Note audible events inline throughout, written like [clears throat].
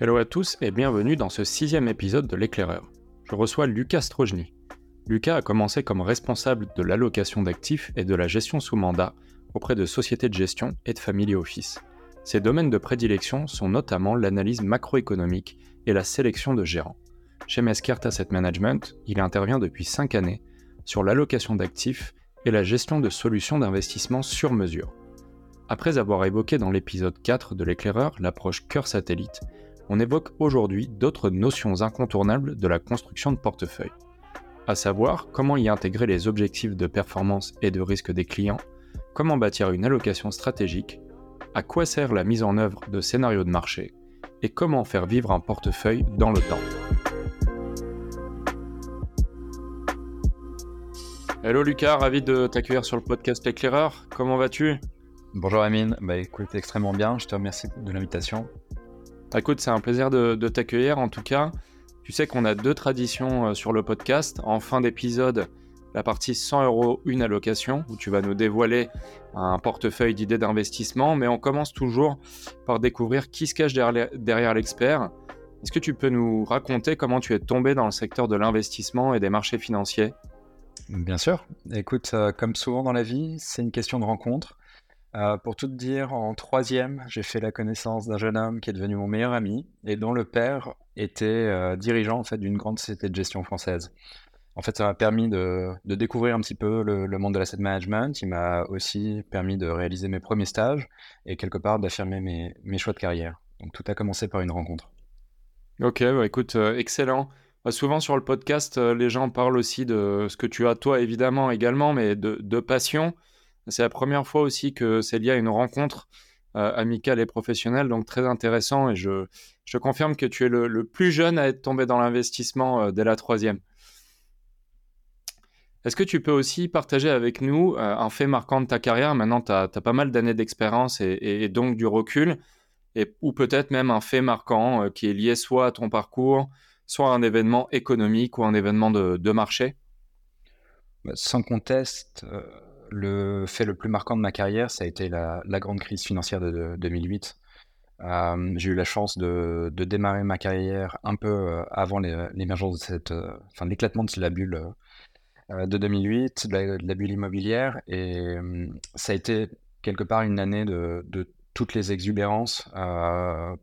Hello à tous et bienvenue dans ce sixième épisode de l'éclaireur. Je reçois Lucas Strojny. Lucas a commencé comme responsable de l'allocation d'actifs et de la gestion sous mandat auprès de sociétés de gestion et de family office. Ses domaines de prédilection sont notamment l'analyse macroéconomique et la sélection de gérants. Chez Meskert Asset Management, il intervient depuis 5 années sur l'allocation d'actifs et la gestion de solutions d'investissement sur mesure. Après avoir évoqué dans l'épisode 4 de l'éclaireur l'approche cœur satellite, on évoque aujourd'hui d'autres notions incontournables de la construction de portefeuille, à savoir comment y intégrer les objectifs de performance et de risque des clients, comment bâtir une allocation stratégique, à quoi sert la mise en œuvre de scénarios de marché, et comment faire vivre un portefeuille dans le temps. Hello Lucas, ravi de t'accueillir sur le podcast L'éclaireur. Comment vas-tu? Bonjour Amine, bah écoute extrêmement bien, je te remercie de l'invitation. Écoute, c'est un plaisir de, t'accueillir en tout cas. Tu sais qu'on a deux traditions euh, sur le podcast. En fin d'épisode, la partie 100 euros, une allocation, où tu vas nous dévoiler un portefeuille d'idées d'investissement. Mais on commence toujours par découvrir qui se cache derrière l'expert. Est-ce que tu peux nous raconter comment tu es tombé dans le secteur de l'investissement et des marchés financiers? Bien sûr. Écoute, euh, comme souvent dans la vie, c'est une question de rencontre. Euh, pour tout dire, en troisième, j'ai fait la connaissance d'un jeune homme qui est devenu mon meilleur ami et dont le père était euh, dirigeant en fait d'une grande société de gestion française. En fait, ça m'a permis de, découvrir un petit peu le, monde de l'asset management. Il m'a aussi permis de réaliser mes premiers stages et quelque part d'affirmer mes, choix de carrière. Donc tout a commencé par une rencontre. Ok, bah, écoute, euh, excellent. Bah, souvent sur le podcast, les gens parlent aussi de ce que tu as toi évidemment également, mais de passion. C'est la première fois aussi que c'est lié à une rencontre euh, amicale et professionnelle, donc très intéressant. Et je, je confirme que tu es le, plus jeune à être tombé dans l'investissement euh, dès la troisième. Est-ce que tu peux aussi partager avec nous euh, un fait marquant de ta carrière? Maintenant, tu as, pas mal d'années d'expérience et, donc du recul, et, ou peut-être même un fait marquant qui est lié soit à ton parcours, soit à un événement économique ou un événement de, de marché? Bah, Sans conteste, le fait le plus marquant de ma carrière, ça a été la, grande crise financière de, 2008. Euh, j'ai eu la chance de, démarrer ma carrière un peu euh, avant l'émergence de cette, euh, enfin l'éclatement de la bulle de 2008, de la, bulle immobilière, et ça a été quelque part une année de, toutes les exubérances.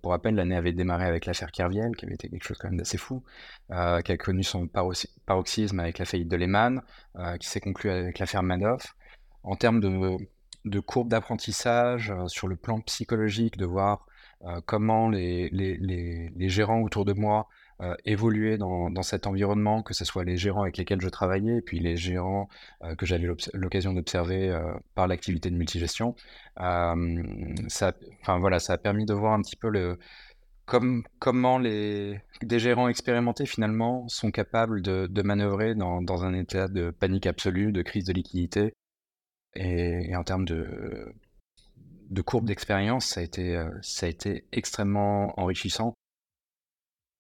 pour rappel, l'année avait démarré avec l'affaire Kerviel, qui avait été quelque chose quand même d'assez fou, qui a connu son paroxysme avec la faillite de Lehman, qui s'est conclu avec l'affaire Madoff en termes de, de courbe d'apprentissage, euh, sur le plan psychologique, de voir euh, comment les, gérants autour de moi euh, évoluaient dans, cet environnement, que ce soit les gérants avec lesquels je travaillais, et puis les gérants que j'avais l'occasion d'observer par l'activité de multigestion. ça, voilà, ça a permis de voir un petit peu comment les, des gérants expérimentés finalement sont capables de, manœuvrer dans, un état de panique absolue, de crise de liquidité, et, en termes de, de courbe d'expérience, ça, a été, euh, ça a été extrêmement enrichissant.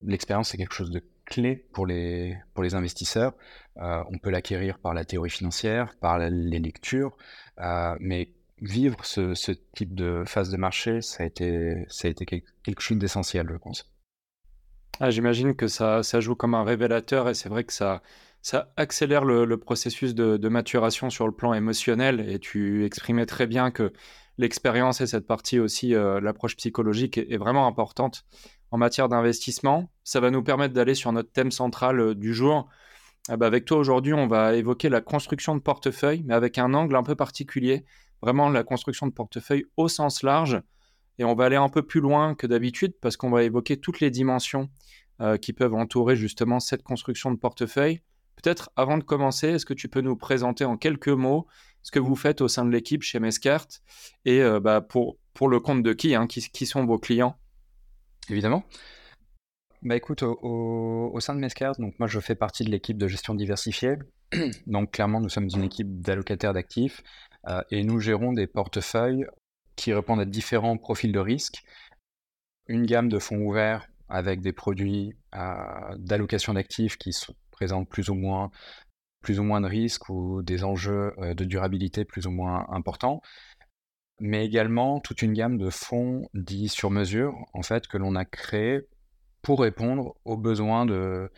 L'expérience, c'est quelque chose de clé pour les, investisseurs. Euh, on peut l'acquérir par la théorie financière, par les lectures, euh, mais vivre ce, type de phase de marché, ça a été, ça a été quelque chose d'essentiel, je pense. Ah, J'imagine que ça, ça joue comme un révélateur et c'est vrai que ça, ça accélère le, processus de, maturation sur le plan émotionnel et tu exprimais très bien que l'expérience et cette partie aussi, euh, l'approche psychologique est, vraiment importante en matière d'investissement. Ça va nous permettre d'aller sur notre thème central euh, du jour. Ah bah, avec toi aujourd'hui, on va évoquer la construction de portefeuille, mais avec un angle un peu particulier, vraiment la construction de portefeuille au sens large. Et on va aller un peu plus loin que d'habitude parce qu'on va évoquer toutes les dimensions euh, qui peuvent entourer justement cette construction de portefeuille. Peut-être avant de commencer, est-ce que tu peux nous présenter en quelques mots ce que vous faites au sein de l'équipe chez Mescart et euh, bah, pour, pour le compte de qui, hein, qui, qui sont vos clients? Évidemment. Bah écoute, au, sein de Mescart, donc moi je fais partie de l'équipe de gestion diversifiée. [clears throat] donc clairement, nous sommes une équipe d'allocataires d'actifs euh, et nous gérons des portefeuilles qui répondent à différents profils de risque. Une gamme de fonds ouverts avec des produits euh, d'allocation d'actifs qui sont présentent plus ou moins plus ou moins de risques ou des enjeux euh, de durabilité plus ou moins importants, mais également toute une gamme de fonds dits sur mesure, en fait, que l'on a créé pour répondre aux besoins de,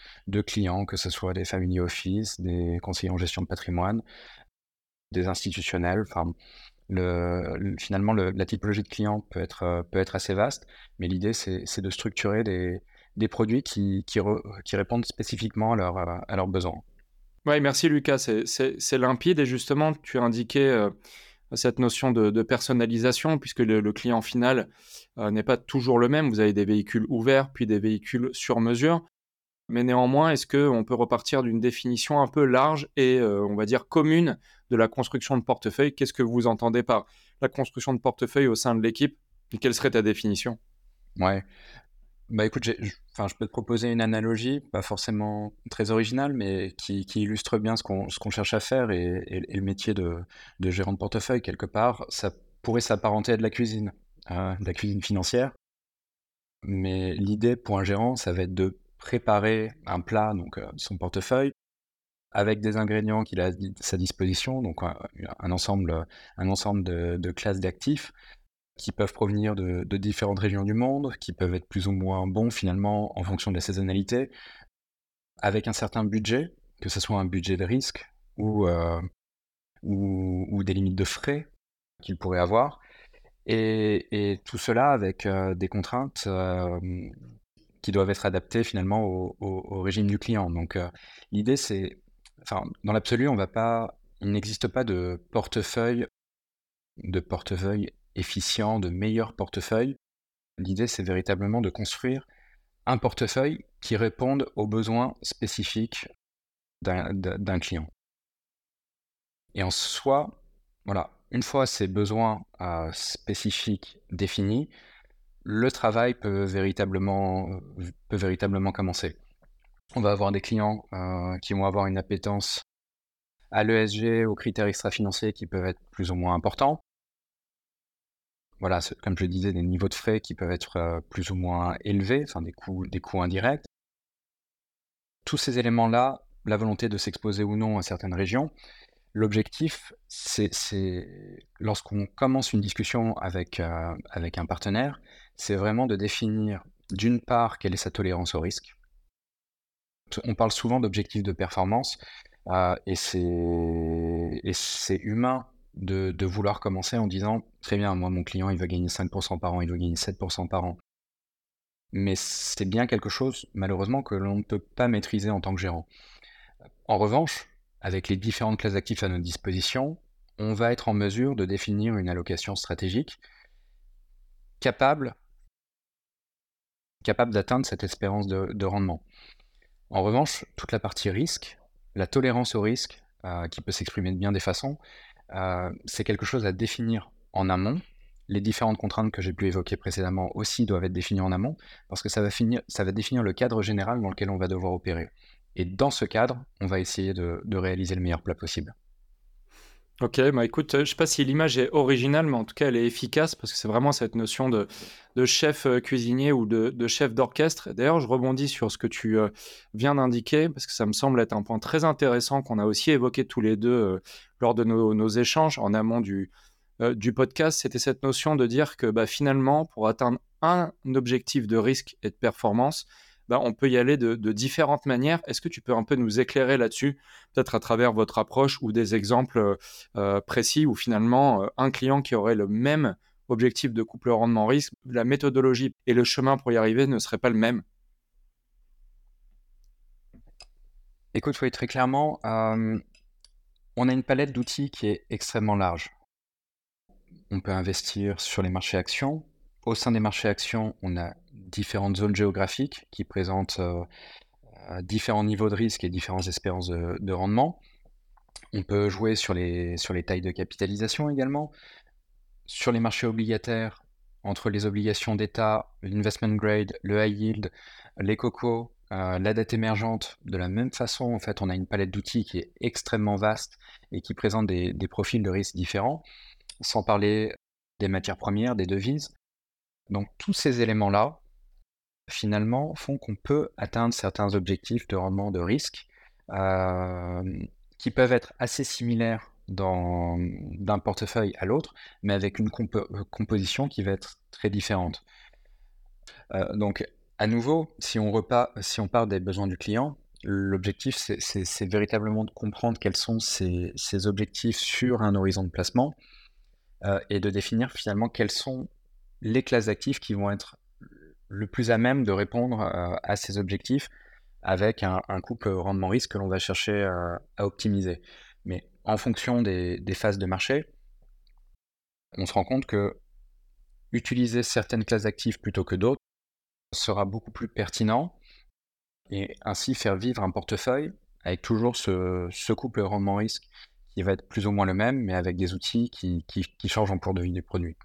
clients, que ce soit des family office, des conseillers en gestion de patrimoine, des institutionnels. Enfin, le, finalement, la typologie de clients peut être, euh, peut être assez vaste, mais l'idée, c'est de structurer des, des produits qui, qui, qui, répondent spécifiquement à, leur, à leurs besoins. Oui, merci Lucas, c'est limpide et justement, tu as indiqué euh, cette notion de, personnalisation puisque le, client final euh, n'est pas toujours le même. Vous avez des véhicules ouverts, puis des véhicules sur mesure. Mais néanmoins, est-ce qu'on peut repartir d'une définition un peu large et, on va dire, commune de la construction de portefeuille? Qu'est-ce que vous entendez par la construction de portefeuille au sein de l'équipe? Et quelle serait ta définition? Ouais. Bah écoute, enfin, je peux te proposer une analogie, pas forcément très originale, mais qui, illustre bien ce qu'on cherche à faire et, le métier de, gérant de portefeuille, quelque part. Ça pourrait s'apparenter à de la cuisine, de la cuisine financière. Mais l'idée pour un gérant, ça va être de préparer un plat, donc euh, son portefeuille, avec des ingrédients qu'il a à sa disposition, donc un, ensemble, un ensemble de, classes d'actifs qui peuvent provenir de, différentes régions du monde, qui peuvent être plus ou moins bons finalement en fonction de la saisonnalité, avec un certain budget, que ce soit un budget de risque ou, euh, ou, des limites de frais qu'il pourrait avoir, et, tout cela avec euh, des contraintes euh, qui doivent être adaptées finalement au, au régime du client. Donc l'idée c'est enfin, dans l'absolu, on va pas, il n'existe pas de portefeuille, de portefeuille efficient, de meilleur portefeuille. L'idée, c'est véritablement de construire un portefeuille qui réponde aux besoins spécifiques d'un client. Et en soi, voilà, une fois ces besoins euh, spécifiques définis, le travail peut véritablement, peut véritablement commencer on va avoir des clients euh, qui vont avoir une appétence à l'ESG, aux critères extra-financiers qui peuvent être plus ou moins importants. Voilà, comme je disais, des niveaux de frais qui peuvent être euh, plus ou moins élevés, enfin des coûts, des coûts indirects. Tous ces éléments-là, la volonté de s'exposer ou non à certaines régions, l'objectif, c'est lorsqu'on commence une discussion avec, euh, avec un partenaire, c'est vraiment de définir d'une part quelle est sa tolérance au risque, on parle souvent d'objectifs de performance euh, et c'est humain de, vouloir commencer en disant très bien, moi mon client il veut gagner 5% par an, il veut gagner 7% par an. Mais c'est bien quelque chose malheureusement que l'on ne peut pas maîtriser en tant que gérant. En revanche, avec les différentes classes d'actifs à notre disposition, on va être en mesure de définir une allocation stratégique capable, capable d'atteindre cette espérance de rendement. En revanche, toute la partie risque, la tolérance au risque, euh, qui peut s'exprimer de bien des façons, euh, c'est quelque chose à définir en amont. Les différentes contraintes que j'ai pu évoquer précédemment aussi doivent être définies en amont, parce que ça va, finir, ça va définir le cadre général dans lequel on va devoir opérer. Et dans ce cadre, on va essayer de réaliser le meilleur plat possible. Ok, bah écoute, euh, je ne sais pas si l'image est originale, mais en tout cas, elle est efficace parce que c'est vraiment cette notion de, chef euh, cuisinier ou de, chef d'orchestre. D'ailleurs, je rebondis sur ce que tu euh, viens d'indiquer parce que ça me semble être un point très intéressant qu'on a aussi évoqué tous les deux lors de nos, échanges en amont du, du podcast. C'était cette notion de dire que bah, finalement, pour atteindre un objectif de risque et de performance, bah, on peut y aller de, différentes manières. Est-ce que tu peux un peu nous éclairer là-dessus, peut-être à travers votre approche ou des exemples euh, euh, précis où finalement euh, un client qui aurait le même objectif de couple rendement-risque, la méthodologie et le chemin pour y arriver ne seraient pas le même? Écoute, oui, très clairement, on a une palette d'outils qui est extrêmement large. On peut investir sur les marchés actions. Au sein des marchés actions, on a différentes zones géographiques qui présentent euh, euh, différents niveaux de risque et différentes espérances de, rendement. On peut jouer sur les, sur les tailles de capitalisation également. Sur les marchés obligataires, entre les obligations d'État, l'investment grade, le high yield, les cocos, euh, la dette émergente, de la même façon, en fait, on a une palette d'outils qui est extrêmement vaste et qui présente des, des profils de risque différents, sans parler des matières premières, des devises. Donc tous ces éléments-là, finalement, font qu'on peut atteindre certains objectifs de rendement de risque qui peuvent être assez similaires d'un portefeuille à l'autre, mais avec une composition qui va être très différente. donc, À nouveau, si on, repart, si on part des besoins du client, l'objectif, c'est véritablement de comprendre quels sont ces, objectifs sur un horizon de placement euh, et de définir finalement quelles sont les classes d'actifs qui vont être le plus à même de répondre euh, à ces objectifs avec un, couple rendement-risque que l'on va chercher à optimiser. Mais en fonction des, phases de marché, on se rend compte que utiliser certaines classes d'actifs plutôt que d'autres sera beaucoup plus pertinent et ainsi faire vivre un portefeuille avec toujours ce, couple rendement-risque qui va être plus ou moins le même, mais avec des outils qui, changent en cours de vie du produit.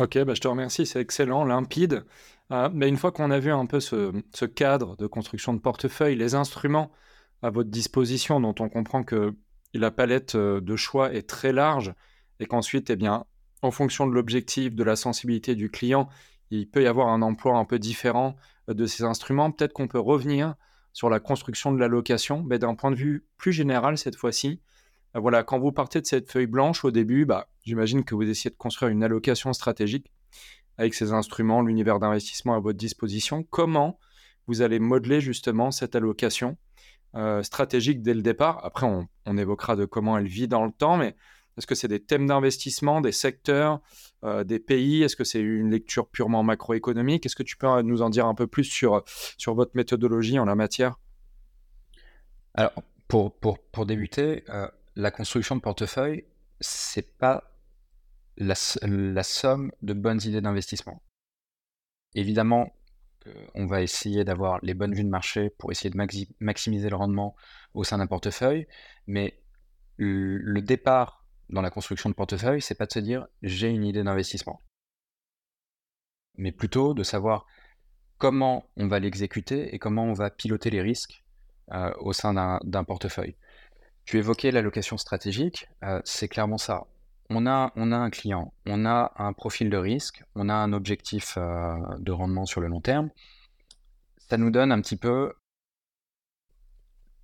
Ok, bah je te remercie, c'est excellent, limpide. Euh, mais une fois qu'on a vu un peu ce, cadre de construction de portefeuille, les instruments à votre disposition, dont on comprend que la palette euh, de choix est très large et qu'ensuite, eh bien, en fonction de l'objectif, de la sensibilité du client, il peut y avoir un emploi un peu différent euh, de ces instruments. Peut-être qu'on peut revenir sur la construction de l'allocation, mais d'un point de vue plus général cette fois-ci. Euh, voilà, quand vous partez de cette feuille blanche au début, bah, j'imagine que vous essayez de construire une allocation stratégique avec ces instruments, l'univers d'investissement à votre disposition. Comment vous allez modeler justement cette allocation euh, stratégique dès le départ? Après, on, évoquera de comment elle vit dans le temps, mais est-ce que c'est des thèmes d'investissement, des secteurs, euh, des pays? Est-ce que c'est une lecture purement macroéconomique? Est-ce que tu peux nous en dire un peu plus sur, sur votre méthodologie en la matière? Alors, pour, pour, pour débuter, euh, la construction de portefeuille, c'est pas la, somme de bonnes idées d'investissement. Évidemment, on va essayer d'avoir les bonnes vues de marché pour essayer de maximiser le rendement au sein d'un portefeuille, mais le départ dans la construction de portefeuille, c'est pas de se dire j'ai une idée d'investissement, mais plutôt de savoir comment on va l'exécuter et comment on va piloter les risques euh, au sein d'un portefeuille. Tu évoquais l'allocation stratégique, euh, c'est clairement ça. On a, on a un client, on a un profil de risque, on a un objectif euh, de rendement sur le long terme. Ça nous donne un petit peu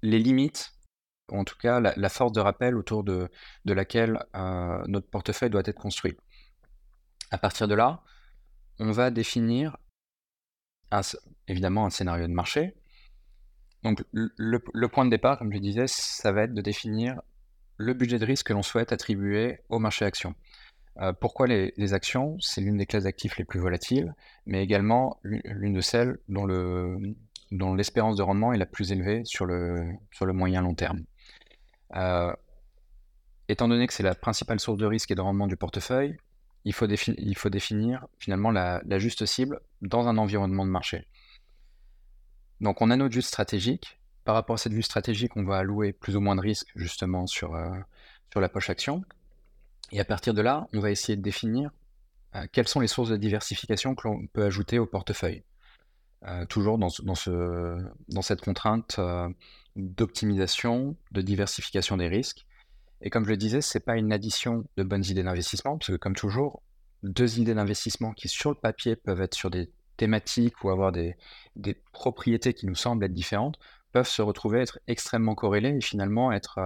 les limites en tout cas la, force de rappel autour de, laquelle euh, notre portefeuille doit être construit. À partir de là, on va définir évidemment un scénario de marché. Donc le, point de départ, comme je disais, ça va être de définir le budget de risque que l'on souhaite attribuer au marché actions. Euh, pourquoi les, actions? C'est l'une des classes d'actifs les plus volatiles, mais également l'une de celles dont l'espérance de rendement est la plus élevée sur le, sur le moyen long terme. Euh, étant donné que c'est la principale source de risque et de rendement du portefeuille, il faut, il faut définir finalement la, juste cible dans un environnement de marché. Donc on a notre vue stratégique. Par rapport à cette vue stratégique, on va allouer plus ou moins de risques justement sur, euh, la poche action. Et à partir de là, on va essayer de définir euh, quelles sont les sources de diversification que l'on peut ajouter au portefeuille. toujours dans, ce, dans, cette contrainte d'optimisation, de diversification des risques. Et comme je le disais, ce n'est pas une addition de bonnes idées d'investissement, parce que comme toujours, deux idées d'investissement qui sur le papier peuvent être sur des thématiques ou avoir des, propriétés qui nous semblent être différentes, peuvent se retrouver être extrêmement corrélées et finalement être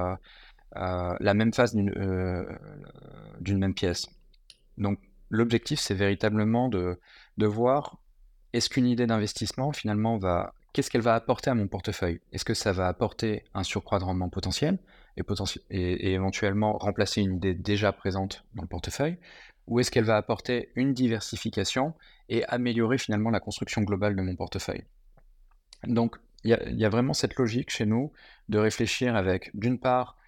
la même phase euh, d'une même pièce. Donc l'objectif, c'est véritablement de, de voir est-ce qu'une idée d'investissement finalement va qu'est-ce qu'elle va apporter à mon portefeuille? Est-ce que ça va apporter un surcroît de rendement potentiel et, et, éventuellement remplacer une idée déjà présente dans le portefeuille? Ou est-ce qu'elle va apporter une diversification et améliorer finalement la construction globale de mon portefeuille? Donc, il y, a vraiment cette logique chez nous de réfléchir avec, d'une part,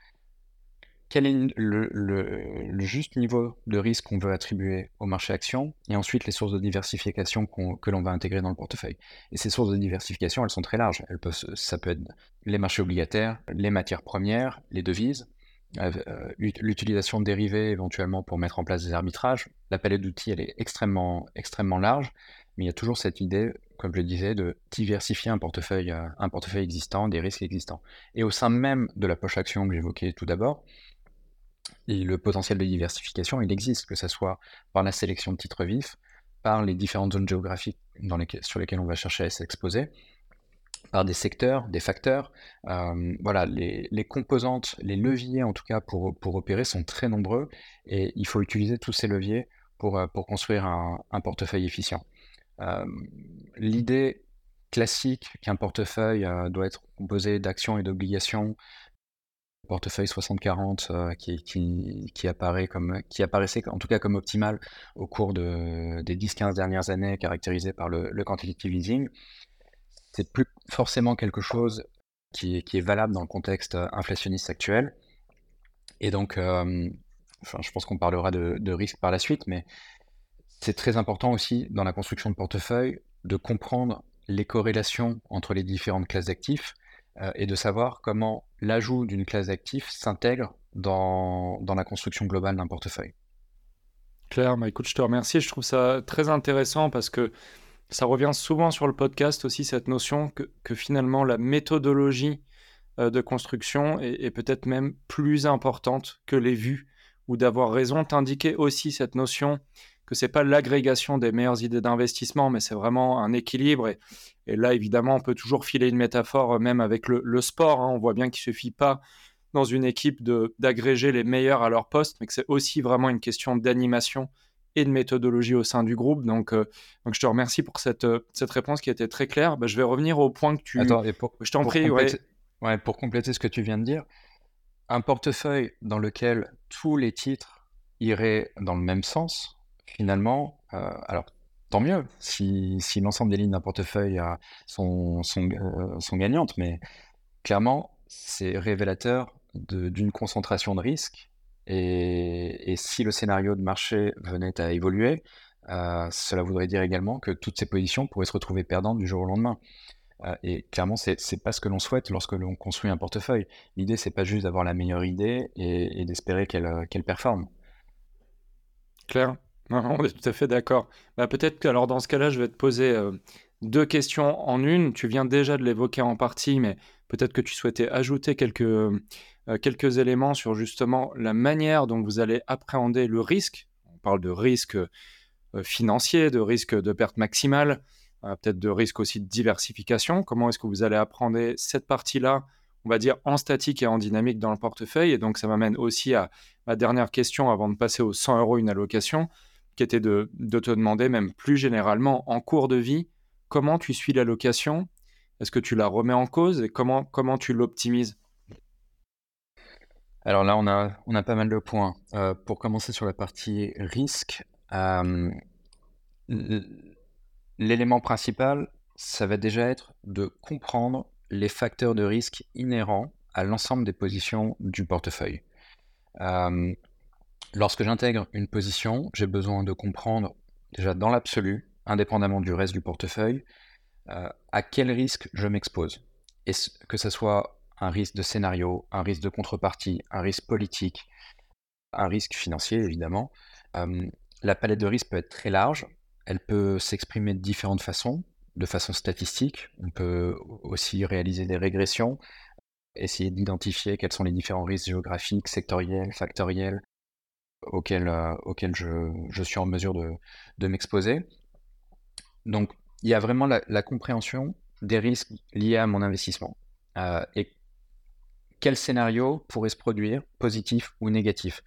quel est le, juste niveau de risque qu'on veut attribuer au marché action, et ensuite les sources de diversification que l'on va intégrer dans le portefeuille. Et ces sources de diversification, elles sont très larges. Ça peut être les marchés obligataires, les matières premières, les devises, l'utilisation de dérivés éventuellement pour mettre en place des arbitrages. La palette d'outils, est extrêmement, extrêmement large, mais il y a toujours cette idée, comme je le disais, de diversifier un portefeuille, euh, existant, des risques existants. Et au sein même de la poche action que j'évoquais tout d'abord, le potentiel de diversification, il existe, que ce soit par la sélection de titres vifs, par les différentes zones géographiques sur lesquelles on va chercher à s'exposer, par des secteurs, des facteurs. Euh, voilà, les, composantes, les leviers en tout cas pour, pour opérer sont très nombreux et il faut utiliser tous ces leviers pour, euh, pour construire un, portefeuille efficient. L'idée classique qu'un portefeuille doit être composé d'actions et d'obligations, portefeuille 60-40 qui, qui, qui, apparaît qui apparaissait en tout cas comme optimal au cours de, des 10-15 dernières années, caractérisé par le, le quantitative easing, c'est plus forcément quelque chose qui, est valable dans le contexte inflationniste actuel. Et donc, enfin, je pense qu'on parlera de, risque par la suite, mais c'est très important aussi dans la construction de portefeuille de comprendre les corrélations entre les différentes classes d'actifs euh, et de savoir comment l'ajout d'une classe d'actifs s'intègre dans, dans, la construction globale d'un portefeuille. Claire, bah écoute, je te remercie. Je trouve ça très intéressant parce que ça revient souvent sur le podcast aussi, cette notion que, finalement la méthodologie euh, de construction est, peut-être même plus importante que les vues ou d'avoir raison. T'indiquer aussi cette notion que c'est pas l'agrégation des meilleures idées d'investissement, mais c'est vraiment un équilibre. Et, là, évidemment, on peut toujours filer une métaphore, euh, même avec le, sport. Hein. On voit bien qu'il suffit pas dans une équipe d'agréger les meilleurs à leur poste, mais que c'est aussi vraiment une question d'animation et de méthodologie au sein du groupe. Donc, euh, donc je te remercie pour cette, euh, cette réponse qui était très claire. Bah, je vais revenir au point que tu... Attends, et pour, je t'en prie, ouais. pour compléter ce que tu viens de dire, un portefeuille dans lequel tous les titres iraient dans le même sens, finalement, euh, alors tant mieux si, si l'ensemble des lignes d'un portefeuille euh, sont, sont, sont, gagnantes, mais clairement, c'est révélateur d'une concentration de risque. Et, si le scénario de marché venait à évoluer, cela voudrait dire également que toutes ces positions pourraient se retrouver perdantes du jour au lendemain. et clairement, c'est pas ce que l'on souhaite lorsque l'on construit un portefeuille. L'idée, c'est pas juste d'avoir la meilleure idée et, d'espérer qu'elle qu'elle performe. Claire on est tout à fait d'accord. Bah, peut-être que alors dans ce cas-là, je vais te poser euh, deux questions en une. Tu viens déjà de l'évoquer en partie, mais peut-être que tu souhaitais ajouter quelques, euh, quelques éléments sur justement la manière dont vous allez appréhender le risque. On parle de risque euh, financier, de risque de perte maximale, peut-être de risque aussi de diversification. Comment est-ce que vous allez apprendre cette partie-là on va dire, en statique et en dynamique dans le portefeuille? Et donc, ça m'amène aussi à ma dernière question avant de passer aux 100 euros une allocation qui était de, te demander, même plus généralement, en cours de vie, comment tu suis l'allocation Est-ce que tu la remets en cause et comment, tu l'optimises? Alors là, on a, on a pas mal de points. Euh, pour commencer sur la partie risque, euh, l'élément principal, ça va déjà être de comprendre les facteurs de risque inhérents à l'ensemble des positions du portefeuille. Euh, Lorsque j'intègre une position, j'ai besoin de comprendre déjà dans l'absolu, indépendamment du reste du portefeuille, euh, à quel risque je m'expose? Que ce soit un risque de scénario, un risque de contrepartie, un risque politique, un risque financier évidemment. Euh, la palette de risques peut être très large, elle peut s'exprimer de différentes façons, de façon statistique, on peut aussi réaliser des régressions, essayer d'identifier quels sont les différents risques géographiques, sectoriels, factoriels, auquel, euh, auquel je, je, suis en mesure de, de m'exposer. Donc, il y a vraiment la, compréhension des risques liés à mon investissement. Euh, et quel scénario pourrait se produire, positif ou négatif?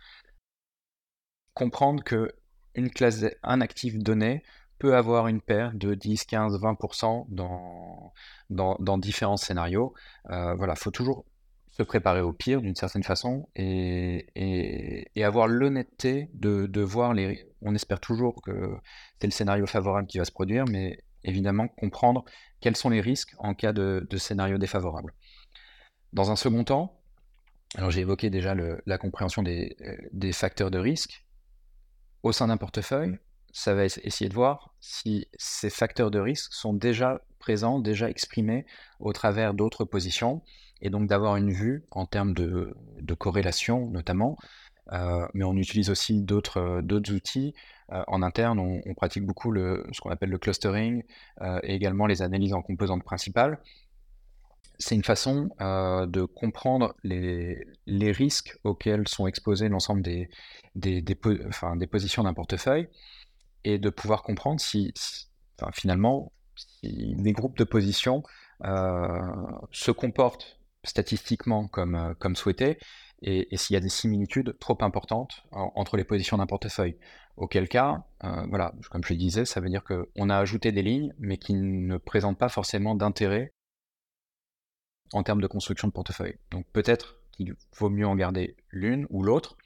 Comprendre que une classe, un actif donné peut avoir une paire de 10, 15, 20% dans, dans, dans, différents scénarios. Euh, voilà, faut toujours se préparer au pire d'une certaine façon et, et, avoir l'honnêteté de, de, voir les. On espère toujours que c'est le scénario favorable qui va se produire, mais évidemment comprendre quels sont les risques en cas de, scénario défavorable. Dans un second temps, alors j'ai évoqué déjà la compréhension des, des, facteurs de risque. Au sein d'un portefeuille, ça va essayer de voir si ces facteurs de risque sont déjà présents, déjà exprimés au travers d'autres positions et donc d'avoir une vue en termes de, corrélation notamment. Euh, mais on utilise aussi d'autres euh, outils. Euh, en interne, on, pratique beaucoup le, ce qu'on appelle le clustering et également les analyses en composantes principales. C'est une façon de comprendre les, les, risques auxquels sont exposés l'ensemble des, positions d'un portefeuille et de pouvoir comprendre si, finalement, des groupes de positions se comportent statistiquement comme, comme souhaité, et, s'il y a des similitudes trop importantes entre les positions d'un portefeuille. Auquel cas, euh, voilà, comme je le disais, ça veut dire qu'on a ajouté des lignes, mais qui ne présentent pas forcément d'intérêt en termes de construction de portefeuille. Donc peut-être qu'il vaut mieux en garder l'une ou l'autre,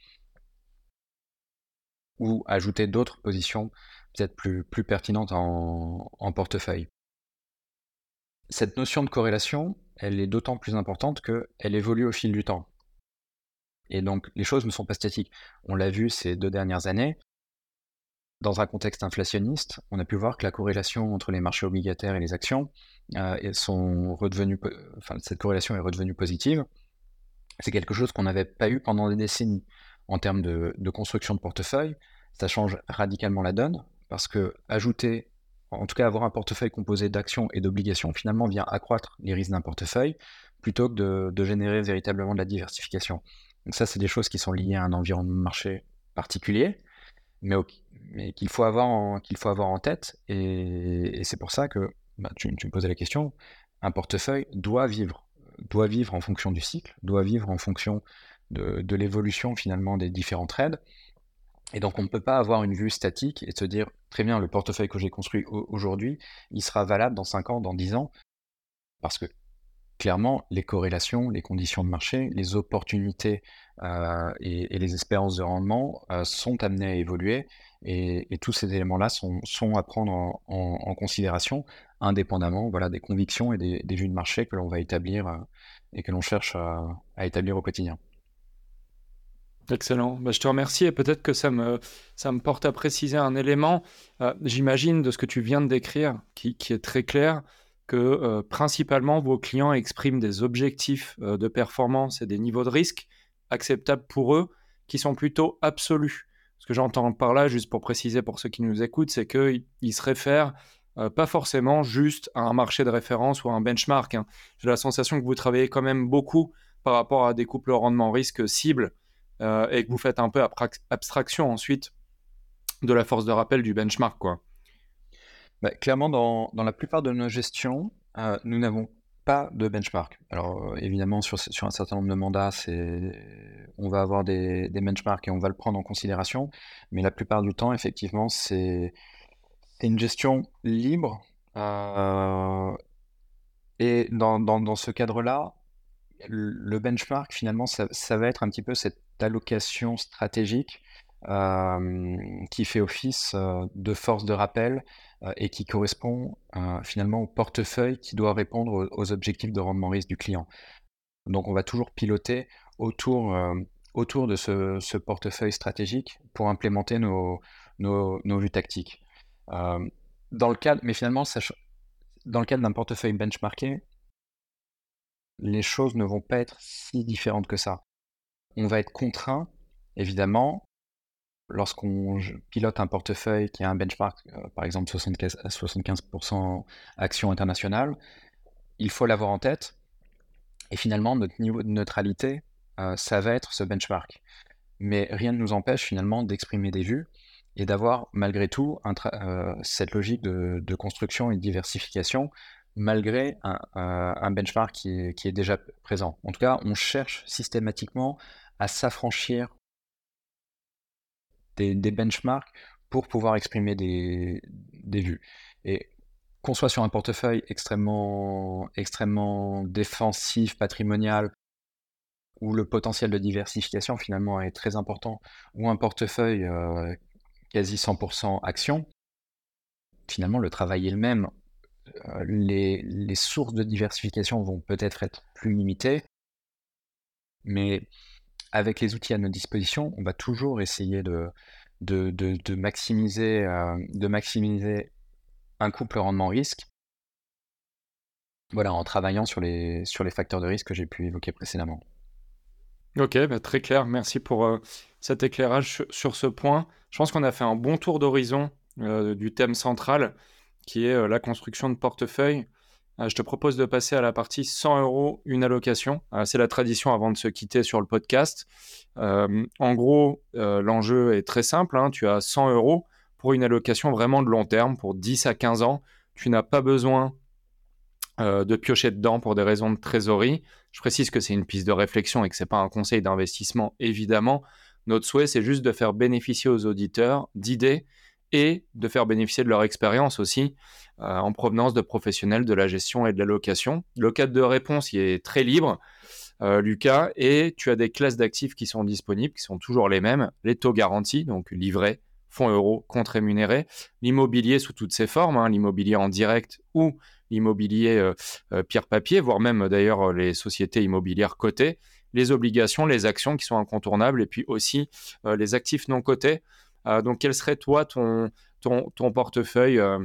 ou ajouter d'autres positions peut-être plus, pertinentes en, en portefeuille. Cette notion de corrélation, elle est d'autant plus importante qu'elle évolue au fil du temps. Et donc, les choses ne sont pas statiques. On l'a vu ces deux dernières années. Dans un contexte inflationniste, on a pu voir que la corrélation entre les marchés obligataires et les actions euh, sont redevenues, enfin, cette corrélation est redevenue positive. C'est quelque chose qu'on n'avait pas eu pendant des décennies. En termes de, construction de portefeuille, ça change radicalement la donne parce que ajouter, en tout cas avoir un portefeuille composé d'actions et d'obligations, finalement vient accroître les risques d'un portefeuille plutôt que de générer véritablement de la diversification. Donc ça, c'est des choses qui sont liées à un environnement de marché particulier, mais, qu'il faut, avoir en, tête. Et, c'est pour ça que bah, tu, me posais la question, un portefeuille doit vivre, doit vivre en fonction du cycle, doit vivre en fonction de, de l'évolution finalement des différents trades. Et donc on ne peut pas avoir une vue statique et se dire, très bien, le portefeuille que j'ai construit aujourd'hui, il sera valable dans 5 ans, dans 10 ans, parce que clairement, les corrélations, les conditions de marché, les opportunités euh, et, les espérances de rendement euh, sont amenées à évoluer. Et, tous ces éléments-là sont, à prendre en, considération, indépendamment voilà, des convictions et des, vues de marché que l'on va établir euh, et que l'on cherche à, établir au quotidien. Excellent. Bah, je te remercie et peut-être que ça me, ça me porte à préciser un élément. J'imagine de ce que tu viens de décrire, qui, qui est très clair, que euh, principalement vos clients expriment des objectifs euh, de performance et des niveaux de risque acceptables pour eux qui sont plutôt absolus. Ce que j'entends par là, juste pour préciser pour ceux qui nous écoutent, c'est qu'ils se réfèrent euh, pas forcément juste à un marché de référence ou à un benchmark. Hein. J'ai la sensation que vous travaillez quand même beaucoup par rapport à des couples rendement-risque cibles et que vous faites un peu abstraction ensuite de la force de rappel du benchmark. quoi. Bah, clairement, dans, la plupart de nos gestions, euh, nous n'avons pas de benchmark. Alors, euh, évidemment, sur, un certain nombre de mandats, on va avoir des, benchmarks et on va le prendre en considération. Mais la plupart du temps, effectivement, c'est une gestion libre. Euh, et dans, ce cadre-là, le benchmark, finalement, ça, va être un petit peu cette allocation stratégique qui fait office de force de rappel et qui correspond euh, finalement au portefeuille qui doit répondre aux, objectifs de rendement risque du client. Donc on va toujours piloter autour, euh, autour de ce, portefeuille stratégique pour implémenter nos, nos, vues tactiques. dans le cadre, mais finalement, dans le cadre d'un portefeuille benchmarké, les choses ne vont pas être si différentes que ça. On va être contraint, évidemment, lorsqu'on pilote un portefeuille qui a un benchmark, euh, par exemple 75, 75% actions internationales, il faut l'avoir en tête. Et finalement, notre niveau de neutralité, euh, ça va être ce benchmark. Mais rien ne nous empêche finalement d'exprimer des vues et d'avoir malgré tout euh, cette logique de, construction et de diversification malgré un, benchmark qui est déjà présent. En tout cas, on cherche systématiquement à s'affranchir des, benchmarks pour pouvoir exprimer des, vues. Et qu'on soit sur un portefeuille extrêmement, extrêmement défensif, patrimonial, où le potentiel de diversification finalement est très important, ou un portefeuille euh, quasi 100% action, finalement le travail est le même. Euh, les, les, sources de diversification vont peut-être être plus limitées, mais avec les outils à notre disposition, on va toujours essayer de, euh, maximiser un couple rendement-risque. Voilà, en travaillant sur les, sur les facteurs de risque que j'ai pu évoquer précédemment. Ok, bah, très clair. Merci pour euh, cet éclairage sur, ce point. Je pense qu'on a fait un bon tour d'horizon euh, du thème central, qui est la construction de portefeuille. Euh, je te propose de passer à la partie 100 euros, une allocation. Euh, c'est la tradition avant de se quitter sur le podcast. Euh, en gros, l'enjeu est très simple. Hein. Tu as 100 euros pour une allocation vraiment de long terme, pour 10 à 15 ans. Tu n'as pas besoin de piocher dedans pour des raisons de trésorerie. Je précise que c'est une piste de réflexion et que ce n'est pas un conseil d'investissement, évidemment. Notre souhait, c'est juste de faire bénéficier aux auditeurs d'idées et de faire bénéficier de leur expérience aussi euh, en provenance de professionnels de la gestion et de la location. Le cadre de réponse est très libre, euh, Lucas, et tu as des classes d'actifs qui sont disponibles, qui sont toujours les mêmes, les taux garantis, donc livrés, fonds euros, compte rémunéré, l'immobilier sous toutes ses formes, hein, l'immobilier en direct ou l'immobilier euh, pierre-papier, voire même d'ailleurs les sociétés immobilières cotées, les obligations, les actions qui sont incontournables, et puis aussi les actifs non cotés. Euh, donc, quel serait, toi, ton, ton, portefeuille euh,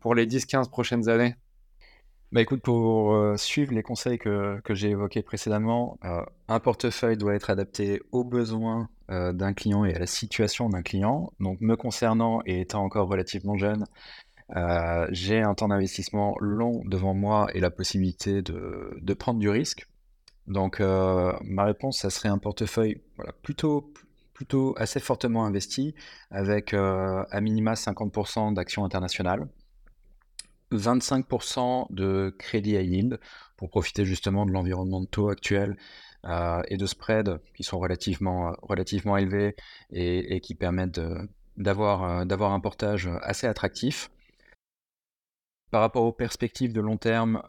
pour les 10-15 prochaines années? Bah écoute, pour euh, suivre les conseils que, que j'ai évoqués précédemment, un portefeuille doit être adapté aux besoins d'un client et à la situation d'un client. Donc, me concernant et étant encore relativement jeune, j'ai un temps d'investissement long devant moi et la possibilité de, de prendre du risque. Donc, ma réponse, ça serait un portefeuille voilà, plutôt, plutôt assez fortement investi, avec euh, à minima 50% d'actions internationales, 25% de crédit à yield pour profiter justement de l'environnement de taux actuel euh, et de spreads qui sont relativement, relativement élevés et, qui permettent euh, d'avoir un portage assez attractif. Par rapport aux perspectives de long terme,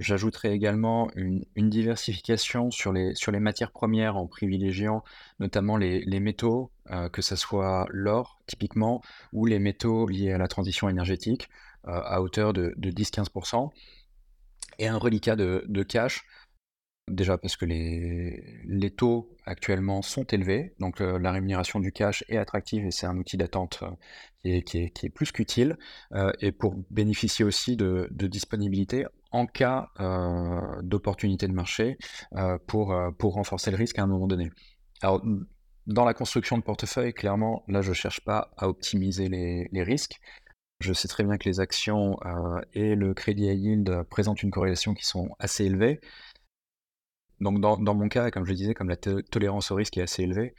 J'ajouterai également une, diversification sur les, sur les matières premières en privilégiant notamment les, métaux, euh, que ce soit l'or typiquement, ou les métaux liés à la transition énergétique euh, à hauteur de, 10-15%, et un reliquat de, de cash Déjà parce que les, les taux actuellement sont élevés, donc euh, la rémunération du cash est attractive et c'est un outil d'attente qui, est, qui, est, plus qu'utile, et pour bénéficier aussi de, de disponibilité en cas euh, d'opportunité de marché euh, pour, euh, pour renforcer le risque à un moment donné. Alors, dans la construction de portefeuille, clairement, là, je ne cherche pas à optimiser les, risques. Je sais très bien que les actions et le crédit à yield présentent une corrélation qui sont assez élevées. Donc, dans, dans mon cas, comme je le disais, comme la tolérance au risque est assez élevée,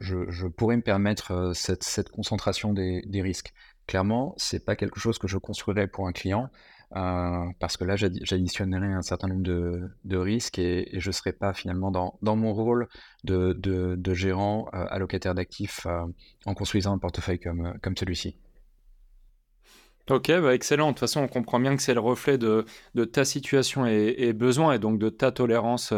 je, je pourrais me permettre cette, cette concentration des, des risques. Clairement, c'est pas quelque chose que je construirais pour un client. Euh, parce que là, j'additionnerai un certain nombre de, risques et, je ne serai pas finalement dans, mon rôle de, gérant euh, allocataire d'actifs euh, en construisant un portefeuille comme, celui-ci. Ok, bah excellent. De toute façon, on comprend bien que c'est le reflet de, ta situation et, et, besoin et donc de ta tolérance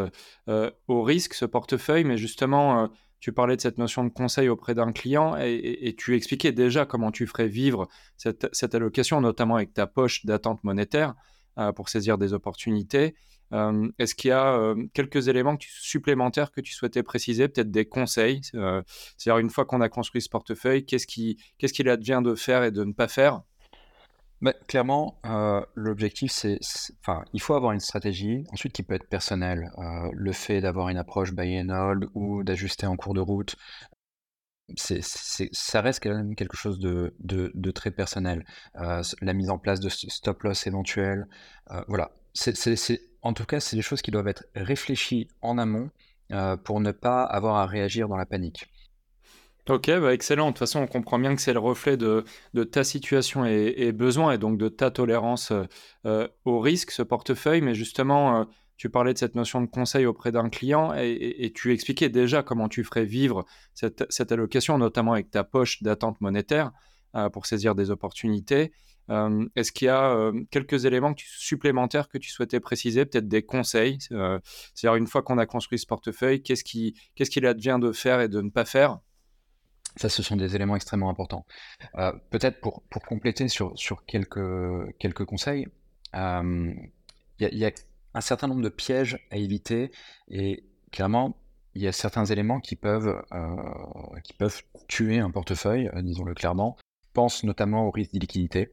au risque, ce portefeuille. Mais justement, tu parlais de cette notion de conseil auprès d'un client et, tu expliquais déjà comment tu ferais vivre cette, allocation, notamment avec ta poche d'attente monétaire euh, pour saisir des opportunités. Euh, est-ce qu'il y a euh, quelques éléments supplémentaires que tu souhaitais préciser, peut-être des conseils C'est-à-dire, une fois qu'on a construit ce portefeuille, qu'est-ce qu'il advient de faire et de ne pas faire? Clairement, euh, l'objectif, c'est, enfin, il faut avoir une stratégie, ensuite qui peut être personnelle. Euh, le fait d'avoir une approche buy and hold ou d'ajuster en cours de route, c'est, ça reste quand même quelque chose de, de, très personnel. Euh, la mise en place de stop loss éventuels, voilà. C'est, en tout cas, c'est des choses qui doivent être réfléchies en amont pour ne pas avoir à réagir dans la panique. Ok, bah excellent. De toute façon, on comprend bien que c'est le reflet de, ta situation et, et, besoin et donc de ta tolérance euh, euh, au risque, ce portefeuille. Mais justement, euh, tu parlais de cette notion de conseil auprès d'un client et, tu expliquais déjà comment tu ferais vivre cette, allocation, notamment avec ta poche d'attente monétaire pour saisir des opportunités. Est-ce qu'il y a quelques éléments supplémentaires que tu souhaitais préciser, peut-être des conseils C'est-à-dire, une fois qu'on a construit ce portefeuille, qu'est-ce qu'il qu advient de faire et de ne pas faire? Ça, ce sont des éléments extrêmement importants. Euh, peut-être pour, pour compléter sur, sur quelques, quelques conseils, euh, il y, a un certain nombre de pièges à éviter et clairement, il y a certains éléments qui peuvent, euh, qui peuvent tuer un portefeuille, disons-le clairement. Pense notamment au risque d'illiquidité.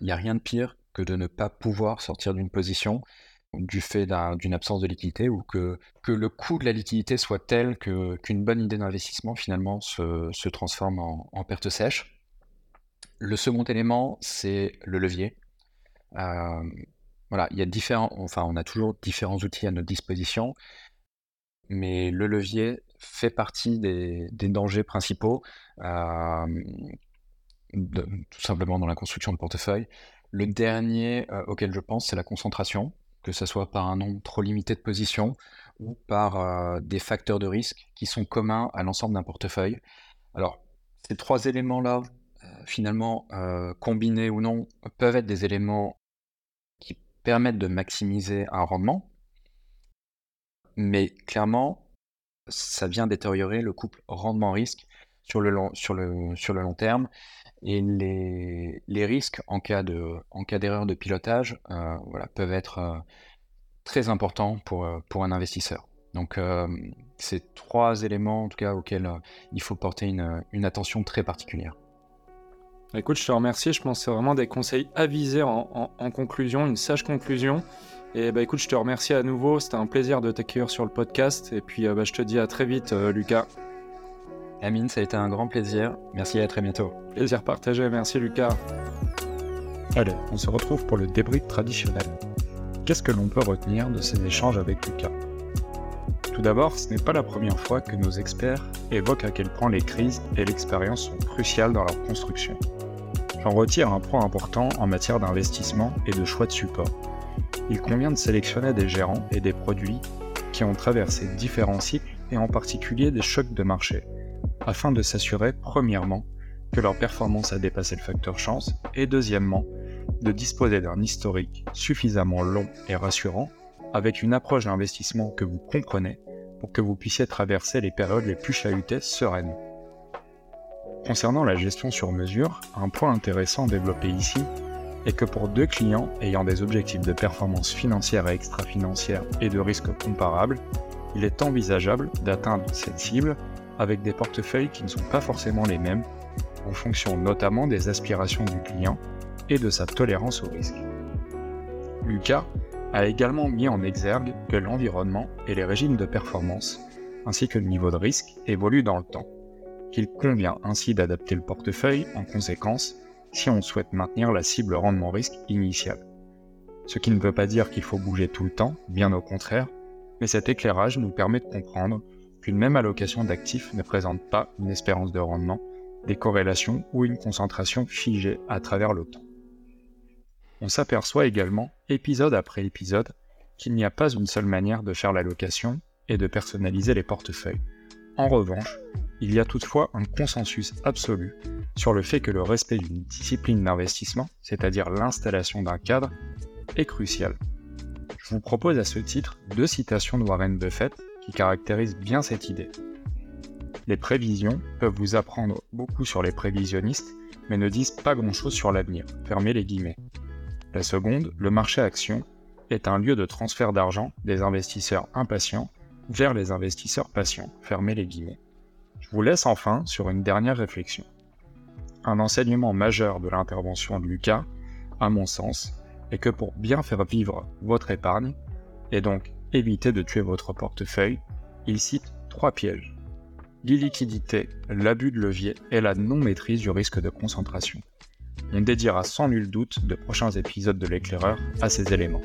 Il n'y a rien de pire que de ne pas pouvoir sortir d'une position du fait d'une absence de liquidité ou que, que le coût de la liquidité soit tel qu'une bonne idée d'investissement finalement se, se transforme en, perte sèche. Le second élément, c'est le levier. Euh, voilà, il y a différents, enfin, on a toujours différents outils à notre disposition, mais le levier fait partie des, dangers principaux, euh, tout simplement dans la construction de portefeuille. Le dernier euh, auquel je pense, c'est la concentration. Que ce soit par un nombre trop limité de positions ou par euh, des facteurs de risque qui sont communs à l'ensemble d'un portefeuille. Alors, ces trois éléments-là, euh, finalement, euh, combinés ou non, peuvent être des éléments qui permettent de maximiser un rendement, mais clairement, ça vient détériorer le couple rendement-risque sur le long, sur le, sur le long terme. Et les, les risques en cas d'erreur de pilotage, voilà, peuvent être très importants pour, pour un investisseur. Donc, c'est trois éléments, en tout cas, auxquels il faut porter une, une, attention très particulière. Écoute, je te remercie. Je pense que c'est vraiment des conseils avisés en, en, conclusion, une sage conclusion. Et bah écoute, je te remercie à nouveau. C'était un plaisir de t'accueillir sur le podcast. Et puis, bah, je te dis à très vite, Lucas. Amine, ça a été un grand plaisir. Merci et à très bientôt. Plaisir partagé. Merci, Lucas. Allez, on se retrouve pour le débrief traditionnel. Qu'est-ce que l'on peut retenir de ces échanges avec Lucas? Tout d'abord, ce n'est pas la première fois que nos experts évoquent à quel point les crises et l'expérience sont cruciales dans leur construction. J'en retire un point important en matière d'investissement et de choix de support. Il convient de sélectionner des gérants et des produits qui ont traversé différents cycles et en particulier des chocs de marché, afin de s'assurer premièrement que leur performance a dépassé le facteur chance et deuxièmement de disposer d'un historique suffisamment long et rassurant, avec une approche d'investissement que vous comprenez, pour que vous puissiez traverser les périodes les plus chahutées sereinement. Concernant la gestion sur mesure, un point intéressant développé ici est que pour deux clients ayant des objectifs de performance financière et extra-financière et de risque comparables, il est envisageable d'atteindre cette cible avec des portefeuilles qui ne sont pas forcément les mêmes, en fonction notamment des aspirations du client et de sa tolérance au risque. Lucas a également mis en exergue que l'environnement et les régimes de performance, ainsi que le niveau de risque, évoluent dans le temps, qu'il convient ainsi d'adapter le portefeuille en conséquence si on souhaite maintenir la cible rendement-risque initiale. Ce qui ne veut pas dire qu'il faut bouger tout le temps, bien au contraire, mais cet éclairage nous permet de comprendre qu'une même allocation d'actifs ne présente pas une espérance de rendement, des corrélations ou une concentration figée à travers le temps on s'aperçoit également, épisode après épisode, qu'il n'y a pas une seule manière de faire l'allocation et de personnaliser les portefeuilles. En revanche, il y a toutefois un consensus absolu sur le fait que le respect d'une discipline d'investissement, c'est-à-dire l'installation d'un cadre, est crucial. Je vous propose à ce titre deux citations de Warren Buffett qui caractérisent bien cette idée. Les prévisions peuvent vous apprendre beaucoup sur les prévisionnistes, mais ne disent pas grand-chose sur l'avenir. Fermez les guillemets. La seconde, le marché action, est un lieu de transfert d'argent des investisseurs impatients vers les investisseurs patients. Fermez les guillemets. Je vous laisse enfin sur une dernière réflexion. Un enseignement majeur de l'intervention de Lucas, à mon sens, est que pour bien faire vivre votre épargne, et donc éviter de tuer votre portefeuille, il cite trois pièges. L'illiquidité, l'abus de levier et la non-maîtrise du risque de concentration. On dédiera sans nul doute de prochains épisodes de l'éclaireur à ces éléments.